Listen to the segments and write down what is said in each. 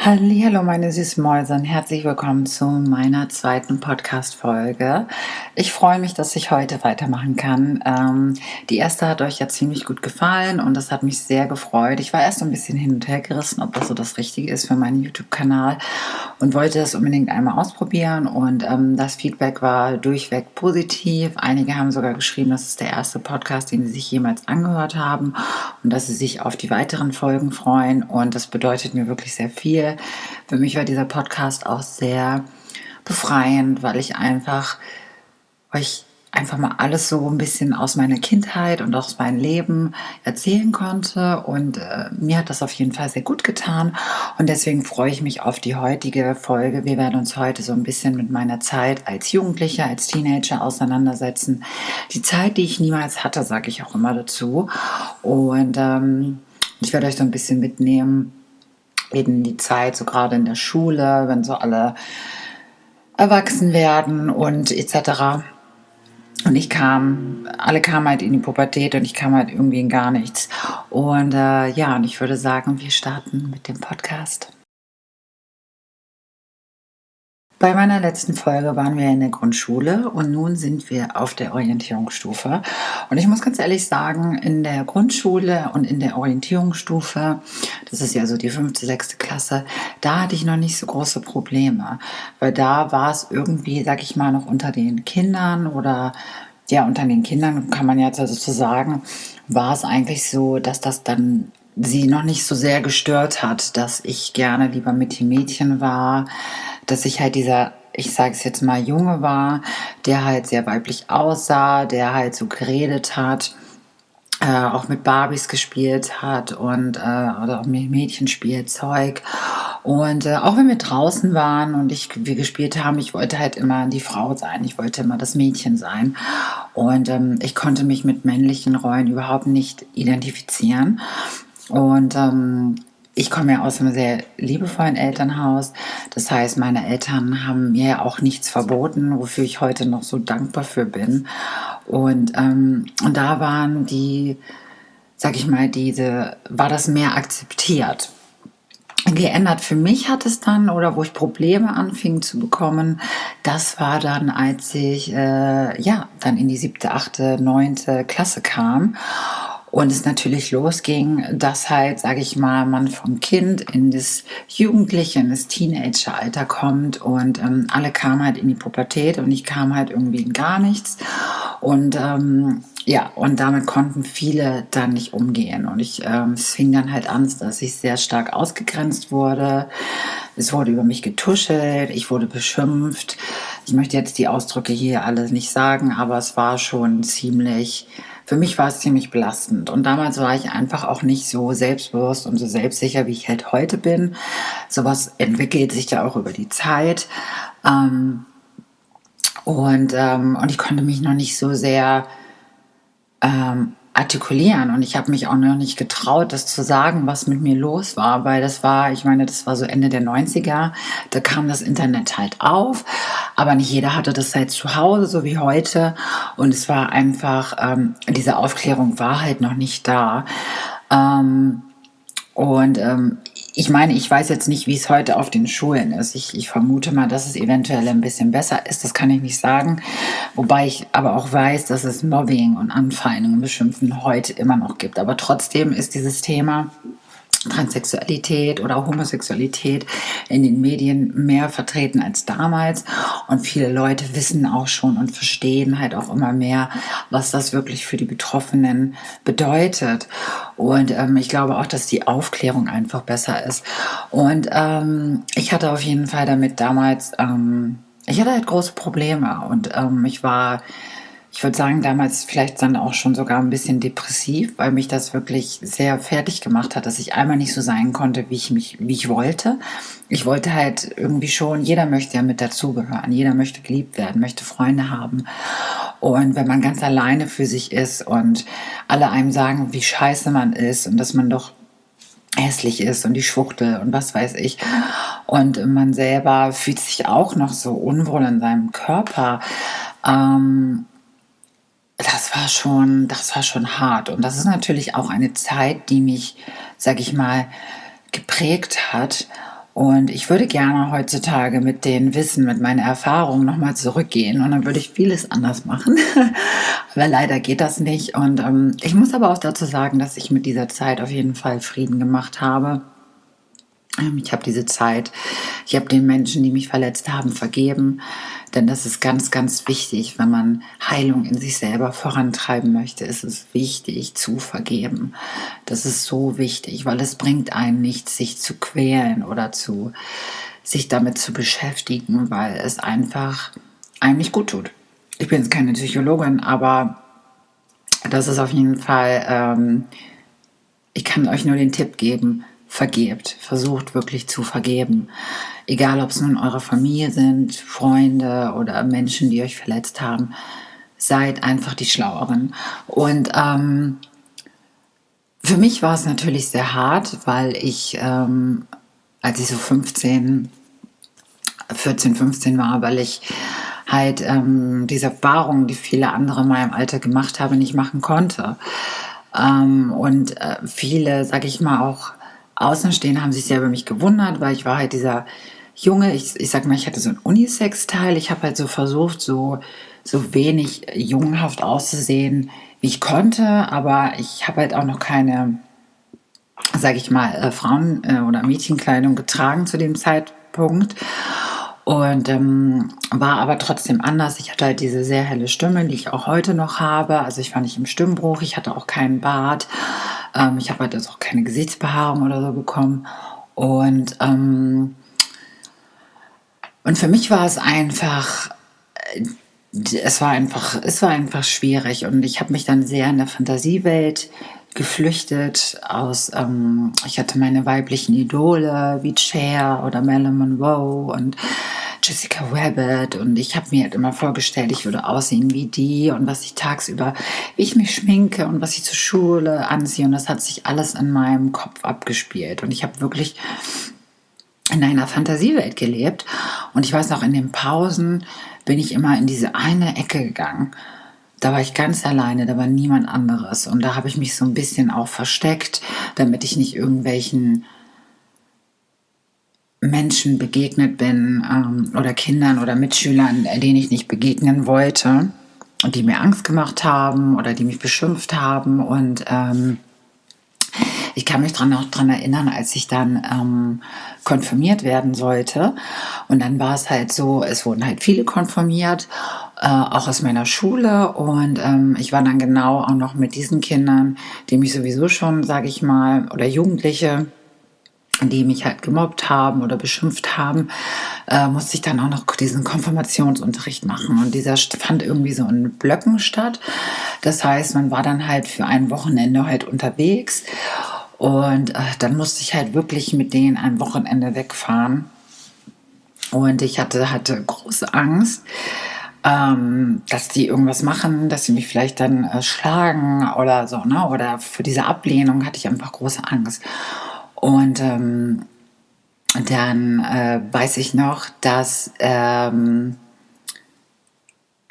Hallo meine süßen Mäuse und herzlich willkommen zu meiner zweiten Podcast-Folge. Ich freue mich, dass ich heute weitermachen kann. Ähm, die erste hat euch ja ziemlich gut gefallen und das hat mich sehr gefreut. Ich war erst ein bisschen hin und her gerissen, ob das so das Richtige ist für meinen YouTube-Kanal und wollte es unbedingt einmal ausprobieren und ähm, das Feedback war durchweg positiv. Einige haben sogar geschrieben, das ist der erste Podcast, den sie sich jemals angehört haben und dass sie sich auf die weiteren Folgen freuen und das bedeutet mir wirklich sehr viel für mich war dieser Podcast auch sehr befreiend, weil ich einfach euch einfach mal alles so ein bisschen aus meiner Kindheit und aus meinem Leben erzählen konnte. Und äh, mir hat das auf jeden Fall sehr gut getan. Und deswegen freue ich mich auf die heutige Folge. Wir werden uns heute so ein bisschen mit meiner Zeit als Jugendlicher, als Teenager auseinandersetzen. Die Zeit, die ich niemals hatte, sage ich auch immer dazu. Und ähm, ich werde euch so ein bisschen mitnehmen, eben die Zeit, so gerade in der Schule, wenn so alle erwachsen werden und etc. Und ich kam, alle kamen halt in die Pubertät und ich kam halt irgendwie in gar nichts. Und äh, ja, und ich würde sagen, wir starten mit dem Podcast. Bei meiner letzten Folge waren wir in der Grundschule und nun sind wir auf der Orientierungsstufe. Und ich muss ganz ehrlich sagen, in der Grundschule und in der Orientierungsstufe, das ist ja so die fünfte, sechste Klasse, da hatte ich noch nicht so große Probleme, weil da war es irgendwie, sag ich mal, noch unter den Kindern oder ja, unter den Kindern kann man jetzt also so sagen, war es eigentlich so, dass das dann sie noch nicht so sehr gestört hat, dass ich gerne lieber mit den Mädchen war, dass ich halt dieser, ich sage es jetzt mal, Junge war, der halt sehr weiblich aussah, der halt so geredet hat. Äh, auch mit Barbies gespielt hat und äh, oder auch mit Mädchenspielzeug. Und äh, auch wenn wir draußen waren und ich, wir gespielt haben, ich wollte halt immer die Frau sein, ich wollte immer das Mädchen sein. Und ähm, ich konnte mich mit männlichen Rollen überhaupt nicht identifizieren. Und ähm, ich komme ja aus einem sehr liebevollen Elternhaus. Das heißt, meine Eltern haben mir auch nichts verboten, wofür ich heute noch so dankbar für bin. Und, ähm, und da waren die, sag ich mal, diese, war das mehr akzeptiert. Geändert für mich hat es dann, oder wo ich Probleme anfing zu bekommen, das war dann, als ich äh, ja dann in die siebte, achte, neunte Klasse kam und es natürlich losging, dass halt, sage ich mal, man vom Kind in das Jugendliche, in das Teenageralter kommt und ähm, alle kamen halt in die Pubertät und ich kam halt irgendwie in gar nichts. Und ähm, ja, und damit konnten viele dann nicht umgehen. Und ich, ähm, es fing dann halt an, dass ich sehr stark ausgegrenzt wurde. Es wurde über mich getuschelt, ich wurde beschimpft. Ich möchte jetzt die Ausdrücke hier alle nicht sagen, aber es war schon ziemlich für mich war es ziemlich belastend. Und damals war ich einfach auch nicht so selbstbewusst und so selbstsicher, wie ich halt heute bin. Sowas entwickelt sich ja auch über die Zeit. Ähm, und, ähm, und ich konnte mich noch nicht so sehr ähm, artikulieren und ich habe mich auch noch nicht getraut, das zu sagen, was mit mir los war, weil das war, ich meine, das war so Ende der 90er, da kam das Internet halt auf, aber nicht jeder hatte das halt zu Hause, so wie heute und es war einfach, ähm, diese Aufklärung war halt noch nicht da. Ähm, und ähm, ich meine, ich weiß jetzt nicht, wie es heute auf den Schulen ist. Ich, ich, vermute mal, dass es eventuell ein bisschen besser ist. Das kann ich nicht sagen. Wobei ich aber auch weiß, dass es Mobbing und Anfeindungen, Beschimpfen heute immer noch gibt. Aber trotzdem ist dieses Thema Transsexualität oder Homosexualität in den Medien mehr vertreten als damals. Und viele Leute wissen auch schon und verstehen halt auch immer mehr, was das wirklich für die Betroffenen bedeutet. Und ähm, ich glaube auch, dass die Aufklärung einfach besser ist. Und ähm, ich hatte auf jeden Fall damit damals, ähm, ich hatte halt große Probleme und ähm, ich war ich würde sagen, damals vielleicht dann auch schon sogar ein bisschen depressiv, weil mich das wirklich sehr fertig gemacht hat, dass ich einmal nicht so sein konnte, wie ich mich, wie ich wollte. Ich wollte halt irgendwie schon, jeder möchte ja mit dazugehören, jeder möchte geliebt werden, möchte Freunde haben. Und wenn man ganz alleine für sich ist und alle einem sagen, wie scheiße man ist und dass man doch hässlich ist und die Schwuchtel und was weiß ich. Und man selber fühlt sich auch noch so unwohl in seinem Körper. Ähm, das war schon, das war schon hart. Und das ist natürlich auch eine Zeit, die mich, sag ich mal, geprägt hat. Und ich würde gerne heutzutage mit den Wissen, mit meinen Erfahrungen nochmal zurückgehen und dann würde ich vieles anders machen. aber leider geht das nicht. Und ähm, ich muss aber auch dazu sagen, dass ich mit dieser Zeit auf jeden Fall Frieden gemacht habe. Ähm, ich habe diese Zeit, ich habe den Menschen, die mich verletzt haben, vergeben. Denn das ist ganz, ganz wichtig, wenn man Heilung in sich selber vorantreiben möchte, ist es wichtig zu vergeben. Das ist so wichtig, weil es bringt einen nichts, sich zu quälen oder zu, sich damit zu beschäftigen, weil es einfach einem nicht gut tut. Ich bin jetzt keine Psychologin, aber das ist auf jeden Fall, ähm, ich kann euch nur den Tipp geben, vergebt, versucht wirklich zu vergeben. Egal, ob es nun eure Familie sind, Freunde oder Menschen, die euch verletzt haben, seid einfach die Schlaueren. Und ähm, für mich war es natürlich sehr hart, weil ich, ähm, als ich so 15, 14, 15 war, weil ich halt ähm, diese Erfahrungen, die viele andere in meinem Alter gemacht haben, nicht machen konnte. Ähm, und äh, viele, sag ich mal, auch Außenstehende haben sich sehr über mich gewundert, weil ich war halt dieser Junge, ich, ich sag mal, ich hatte so ein Unisex-Teil. Ich habe halt so versucht, so, so wenig jungenhaft auszusehen, wie ich konnte, aber ich habe halt auch noch keine, sag ich mal, äh, Frauen- äh, oder Mädchenkleidung getragen zu dem Zeitpunkt. Und ähm, war aber trotzdem anders. Ich hatte halt diese sehr helle Stimme, die ich auch heute noch habe. Also ich war nicht im Stimmbruch, ich hatte auch keinen Bart. Ähm, ich habe halt also auch keine Gesichtsbehaarung oder so bekommen. Und, ähm, und für mich war es einfach, äh, es war einfach, es war einfach schwierig. Und ich habe mich dann sehr in der Fantasiewelt geflüchtet aus, ähm, ich hatte meine weiblichen Idole wie Cher oder Marilyn Monroe und Jessica Rabbit und ich habe mir halt immer vorgestellt, ich würde aussehen wie die und was ich tagsüber, wie ich mich schminke und was ich zur Schule anziehe und das hat sich alles in meinem Kopf abgespielt und ich habe wirklich in einer Fantasiewelt gelebt und ich weiß noch, in den Pausen bin ich immer in diese eine Ecke gegangen. Da war ich ganz alleine, da war niemand anderes und da habe ich mich so ein bisschen auch versteckt, damit ich nicht irgendwelchen Menschen begegnet bin ähm, oder Kindern oder Mitschülern, denen ich nicht begegnen wollte und die mir Angst gemacht haben oder die mich beschimpft haben. Und ähm, ich kann mich dran, auch daran erinnern, als ich dann ähm, konfirmiert werden sollte. Und dann war es halt so, es wurden halt viele konfirmiert, äh, auch aus meiner Schule. Und ähm, ich war dann genau auch noch mit diesen Kindern, die mich sowieso schon, sage ich mal, oder Jugendliche, die mich halt gemobbt haben oder beschimpft haben, äh, musste ich dann auch noch diesen Konfirmationsunterricht machen. Und dieser fand irgendwie so in Blöcken statt. Das heißt, man war dann halt für ein Wochenende halt unterwegs. Und äh, dann musste ich halt wirklich mit denen ein Wochenende wegfahren. Und ich hatte, hatte große Angst, ähm, dass die irgendwas machen, dass sie mich vielleicht dann äh, schlagen oder so, ne? Oder für diese Ablehnung hatte ich einfach große Angst. Und ähm, dann äh, weiß ich noch, dass ähm,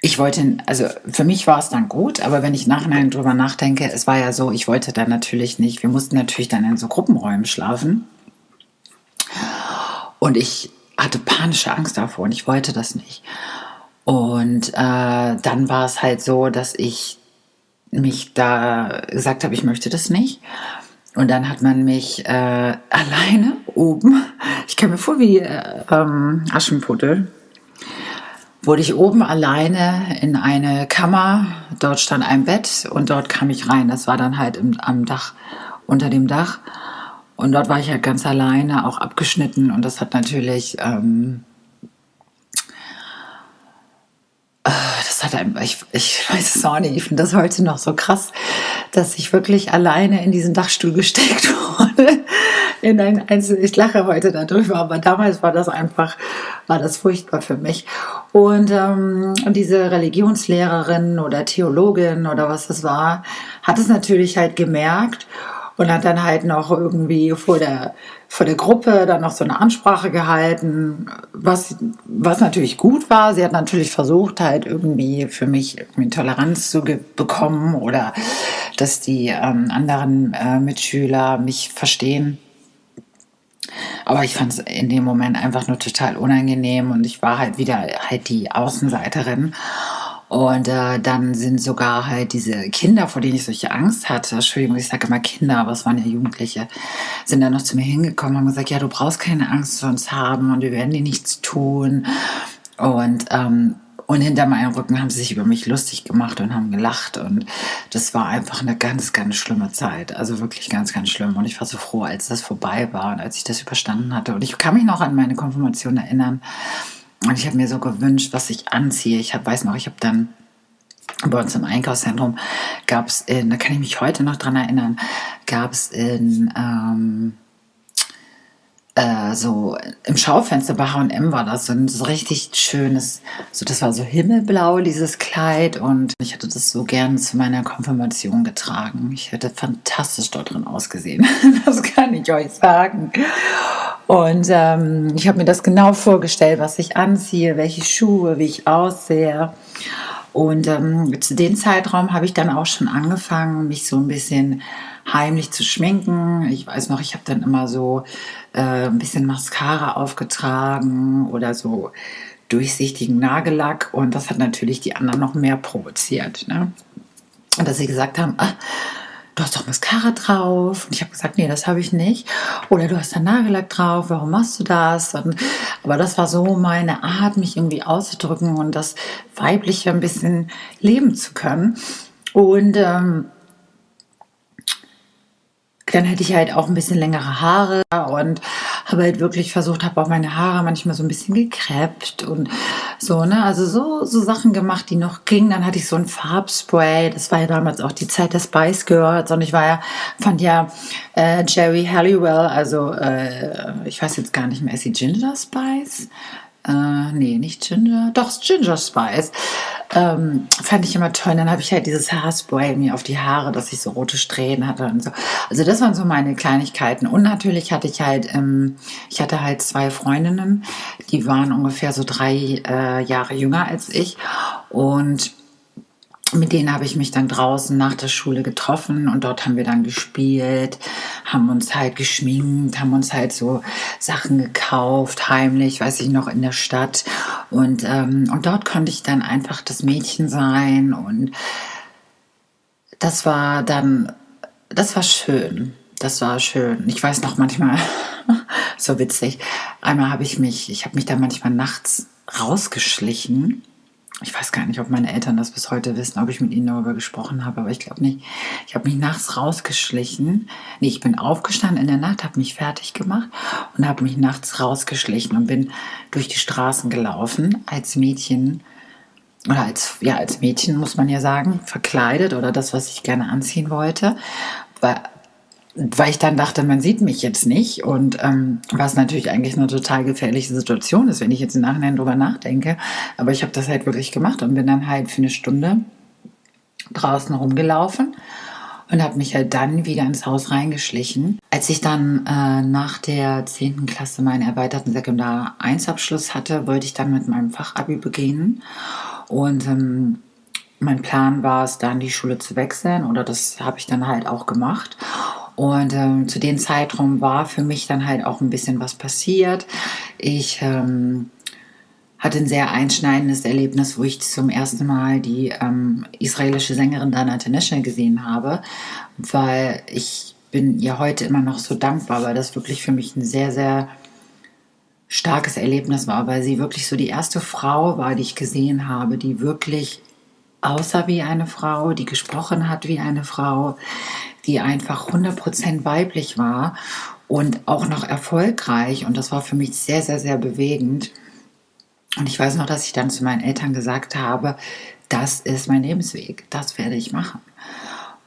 ich wollte, also für mich war es dann gut, aber wenn ich nachher drüber nachdenke, es war ja so, ich wollte dann natürlich nicht, wir mussten natürlich dann in so Gruppenräumen schlafen. Und ich hatte panische Angst davor und ich wollte das nicht. Und äh, dann war es halt so, dass ich mich da gesagt habe, ich möchte das nicht. Und dann hat man mich äh, alleine oben, ich kam mir vor wie äh, ähm, Aschenputtel, wurde ich oben alleine in eine Kammer. Dort stand ein Bett und dort kam ich rein. Das war dann halt im, am Dach, unter dem Dach. Und dort war ich halt ganz alleine, auch abgeschnitten. Und das hat natürlich, ähm, äh, das hat ein, ich, ich weiß es auch nicht, ich finde das heute noch so krass dass ich wirklich alleine in diesen Dachstuhl gesteckt wurde. In ein Einzel ich lache heute darüber, aber damals war das einfach, war das furchtbar für mich. Und, ähm, diese Religionslehrerin oder Theologin oder was das war, hat es natürlich halt gemerkt und hat dann halt noch irgendwie vor der, vor der Gruppe dann noch so eine Ansprache gehalten, was, was natürlich gut war. Sie hat natürlich versucht, halt irgendwie für mich irgendwie Toleranz zu bekommen oder dass die ähm, anderen äh, Mitschüler mich verstehen. Aber ich fand es in dem Moment einfach nur total unangenehm und ich war halt wieder halt die Außenseiterin. Und äh, dann sind sogar halt diese Kinder, vor denen ich solche Angst hatte, Entschuldigung, ich sage immer Kinder, aber es waren ja Jugendliche, sind dann noch zu mir hingekommen und haben gesagt, ja, du brauchst keine Angst vor uns haben und wir werden dir nichts tun. Und ähm, und hinter meinem Rücken haben sie sich über mich lustig gemacht und haben gelacht. Und das war einfach eine ganz, ganz schlimme Zeit. Also wirklich ganz, ganz schlimm. Und ich war so froh, als das vorbei war und als ich das überstanden hatte. Und ich kann mich noch an meine Konfirmation erinnern. Und ich habe mir so gewünscht, was ich anziehe. Ich hab, weiß noch, ich habe dann bei uns im Einkaufszentrum gab es in, da kann ich mich heute noch dran erinnern, gab es in ähm, äh, so im Schaufenster bei H&M war das so ein so richtig schönes, so das war so himmelblau dieses Kleid und ich hatte das so gern zu meiner Konfirmation getragen. Ich hätte fantastisch dort drin ausgesehen, das kann ich euch sagen. Und ähm, ich habe mir das genau vorgestellt, was ich anziehe, welche Schuhe, wie ich aussehe. Und ähm, zu dem Zeitraum habe ich dann auch schon angefangen, mich so ein bisschen heimlich zu schminken. Ich weiß noch, ich habe dann immer so äh, ein bisschen Mascara aufgetragen oder so durchsichtigen Nagellack und das hat natürlich die anderen noch mehr provoziert. Ne? Und dass sie gesagt haben, ah, du hast doch Mascara drauf. Und ich habe gesagt, nee, das habe ich nicht. Oder du hast da Nagellack drauf, warum machst du das? Und, aber das war so meine Art, mich irgendwie auszudrücken und das Weibliche ein bisschen leben zu können. Und ähm, dann hätte ich halt auch ein bisschen längere Haare und habe halt wirklich versucht, habe auch meine Haare manchmal so ein bisschen gekreppt und so, ne? Also so, so Sachen gemacht, die noch gingen. Dann hatte ich so ein Farbspray. Das war ja damals auch die Zeit der Spice Girls und ich war ja, fand ja äh, Jerry Halliwell, also äh, ich weiß jetzt gar nicht mehr, ist sie Ginger Spice? Äh, nee, nicht Ginger, doch Ginger Spice. Ähm, fand ich immer toll. Und dann habe ich halt dieses Haarspray mir auf die Haare, dass ich so rote Strähnen hatte und so. Also das waren so meine Kleinigkeiten. Und natürlich hatte ich halt, ähm, ich hatte halt zwei Freundinnen, die waren ungefähr so drei äh, Jahre jünger als ich. Und mit denen habe ich mich dann draußen nach der Schule getroffen und dort haben wir dann gespielt, haben uns halt geschminkt, haben uns halt so Sachen gekauft, heimlich, weiß ich noch, in der Stadt. Und, ähm, und dort konnte ich dann einfach das Mädchen sein und das war dann, das war schön. Das war schön. Ich weiß noch manchmal, so witzig, einmal habe ich mich, ich habe mich da manchmal nachts rausgeschlichen ich weiß gar nicht, ob meine Eltern das bis heute wissen, ob ich mit ihnen darüber gesprochen habe, aber ich glaube nicht. Ich habe mich nachts rausgeschlichen. Nee, ich bin aufgestanden in der Nacht, habe mich fertig gemacht und habe mich nachts rausgeschlichen und bin durch die Straßen gelaufen als Mädchen oder als ja als Mädchen muss man ja sagen, verkleidet oder das, was ich gerne anziehen wollte, weil weil ich dann dachte, man sieht mich jetzt nicht und ähm, was natürlich eigentlich eine total gefährliche Situation ist, wenn ich jetzt im Nachhinein drüber nachdenke. Aber ich habe das halt wirklich gemacht und bin dann halt für eine Stunde draußen rumgelaufen und habe mich halt dann wieder ins Haus reingeschlichen. Als ich dann äh, nach der 10. Klasse meinen erweiterten Sekundar 1 Abschluss hatte, wollte ich dann mit meinem Fachabi beginnen und ähm, mein Plan war es dann, die Schule zu wechseln oder das habe ich dann halt auch gemacht. Und ähm, zu dem Zeitraum war für mich dann halt auch ein bisschen was passiert. Ich ähm, hatte ein sehr einschneidendes Erlebnis, wo ich zum ersten Mal die ähm, israelische Sängerin Dana International gesehen habe, weil ich bin ihr heute immer noch so dankbar, weil das wirklich für mich ein sehr, sehr starkes Erlebnis war, weil sie wirklich so die erste Frau war, die ich gesehen habe, die wirklich aussah wie eine Frau, die gesprochen hat wie eine Frau, die einfach 100% weiblich war und auch noch erfolgreich. Und das war für mich sehr, sehr, sehr bewegend. Und ich weiß noch, dass ich dann zu meinen Eltern gesagt habe, das ist mein Lebensweg, das werde ich machen.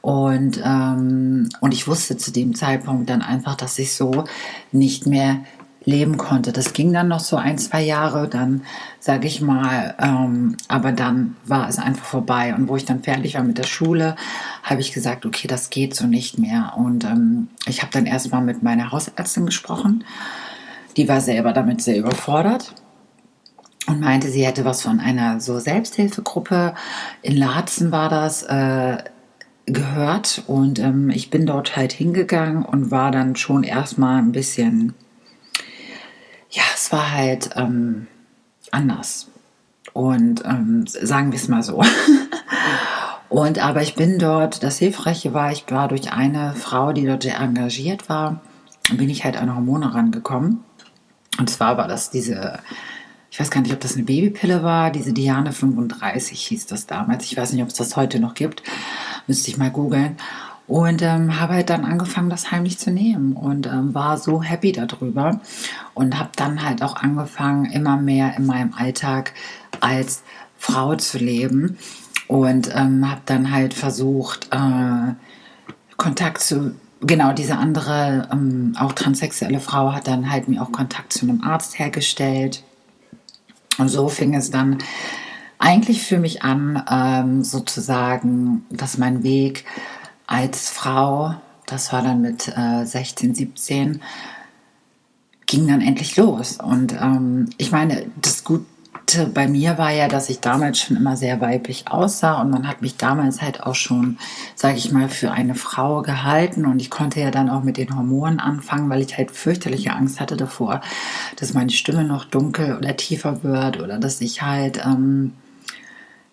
Und, ähm, und ich wusste zu dem Zeitpunkt dann einfach, dass ich so nicht mehr leben konnte. Das ging dann noch so ein, zwei Jahre, dann sage ich mal, ähm, aber dann war es einfach vorbei. Und wo ich dann fertig war mit der Schule, habe ich gesagt, okay, das geht so nicht mehr. Und ähm, ich habe dann erstmal mit meiner Hausärztin gesprochen. Die war selber damit sehr überfordert und meinte, sie hätte was von einer so Selbsthilfegruppe in Laatzen war das. Äh, gehört und ähm, ich bin dort halt hingegangen und war dann schon erstmal ein bisschen das war halt ähm, anders. Und ähm, sagen wir es mal so. Und aber ich bin dort, das Hilfreiche war, ich war durch eine Frau, die dort sehr engagiert war, bin ich halt an Hormone rangekommen. Und zwar war das diese, ich weiß gar nicht, ob das eine Babypille war, diese Diane 35 hieß das damals. Ich weiß nicht, ob es das heute noch gibt. Müsste ich mal googeln. Und ähm, habe halt dann angefangen, das heimlich zu nehmen und ähm, war so happy darüber und habe dann halt auch angefangen, immer mehr in meinem Alltag als Frau zu leben und ähm, habe dann halt versucht, äh, Kontakt zu, genau, diese andere, ähm, auch transsexuelle Frau hat dann halt mir auch Kontakt zu einem Arzt hergestellt. Und so fing es dann eigentlich für mich an, ähm, sozusagen, dass mein Weg als Frau, das war dann mit äh, 16, 17, ging dann endlich los. Und ähm, ich meine, das Gute bei mir war ja, dass ich damals schon immer sehr weiblich aussah und man hat mich damals halt auch schon, sage ich mal, für eine Frau gehalten und ich konnte ja dann auch mit den Hormonen anfangen, weil ich halt fürchterliche Angst hatte davor, dass meine Stimme noch dunkel oder tiefer wird oder dass ich halt ähm,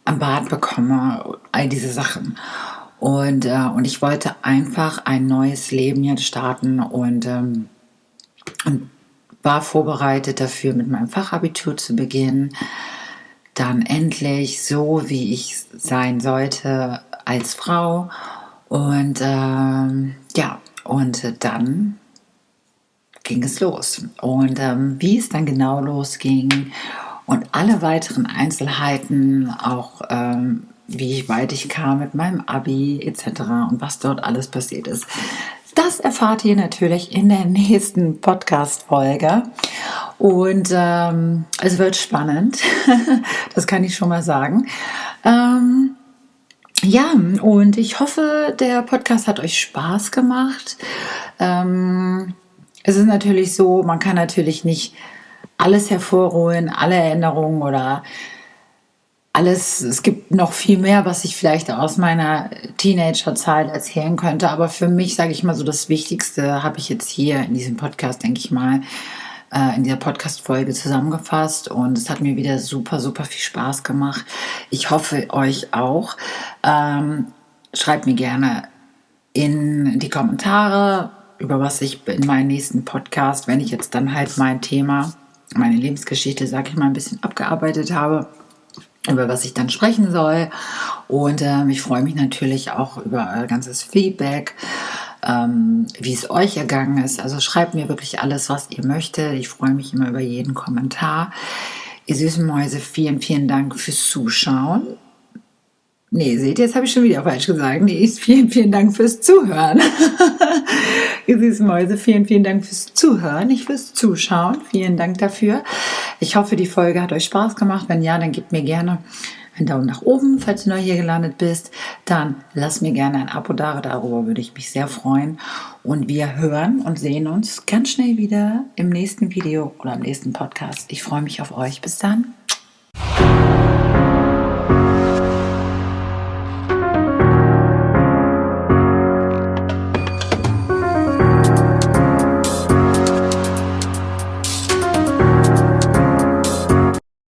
am Bart bekomme, all diese Sachen. Und, äh, und ich wollte einfach ein neues Leben jetzt starten und, ähm, und war vorbereitet dafür, mit meinem Fachabitur zu beginnen. Dann endlich so, wie ich sein sollte als Frau. Und ähm, ja, und dann ging es los. Und ähm, wie es dann genau losging und alle weiteren Einzelheiten, auch ähm, wie weit ich kam mit meinem Abi etc. und was dort alles passiert ist, das erfahrt ihr natürlich in der nächsten Podcast-Folge. Und ähm, es wird spannend. das kann ich schon mal sagen. Ähm, ja, und ich hoffe, der Podcast hat euch Spaß gemacht. Ähm, es ist natürlich so, man kann natürlich nicht alles hervorholen, alle Erinnerungen oder alles, es gibt noch viel mehr, was ich vielleicht aus meiner Teenagerzeit erzählen könnte. Aber für mich, sage ich mal so, das Wichtigste habe ich jetzt hier in diesem Podcast, denke ich mal, äh, in dieser Podcast-Folge zusammengefasst. Und es hat mir wieder super, super viel Spaß gemacht. Ich hoffe, euch auch. Ähm, schreibt mir gerne in die Kommentare, über was ich in meinem nächsten Podcast, wenn ich jetzt dann halt mein Thema, meine Lebensgeschichte, sage ich mal, ein bisschen abgearbeitet habe über was ich dann sprechen soll. Und ähm, ich freue mich natürlich auch über euer ganzes Feedback, ähm, wie es euch ergangen ist. Also schreibt mir wirklich alles, was ihr möchtet. Ich freue mich immer über jeden Kommentar. Ihr süßen Mäuse, vielen, vielen Dank fürs Zuschauen. Nee, seht ihr, jetzt habe ich schon wieder falsch gesagt. Nee, vielen, vielen Dank fürs Zuhören. Süßen Mäuse, vielen, vielen Dank fürs Zuhören, nicht fürs Zuschauen. Vielen Dank dafür. Ich hoffe, die Folge hat euch Spaß gemacht. Wenn ja, dann gebt mir gerne einen Daumen nach oben, falls du neu hier gelandet bist. Dann lass mir gerne ein Abo da, darüber würde ich mich sehr freuen. Und wir hören und sehen uns ganz schnell wieder im nächsten Video oder im nächsten Podcast. Ich freue mich auf euch. Bis dann.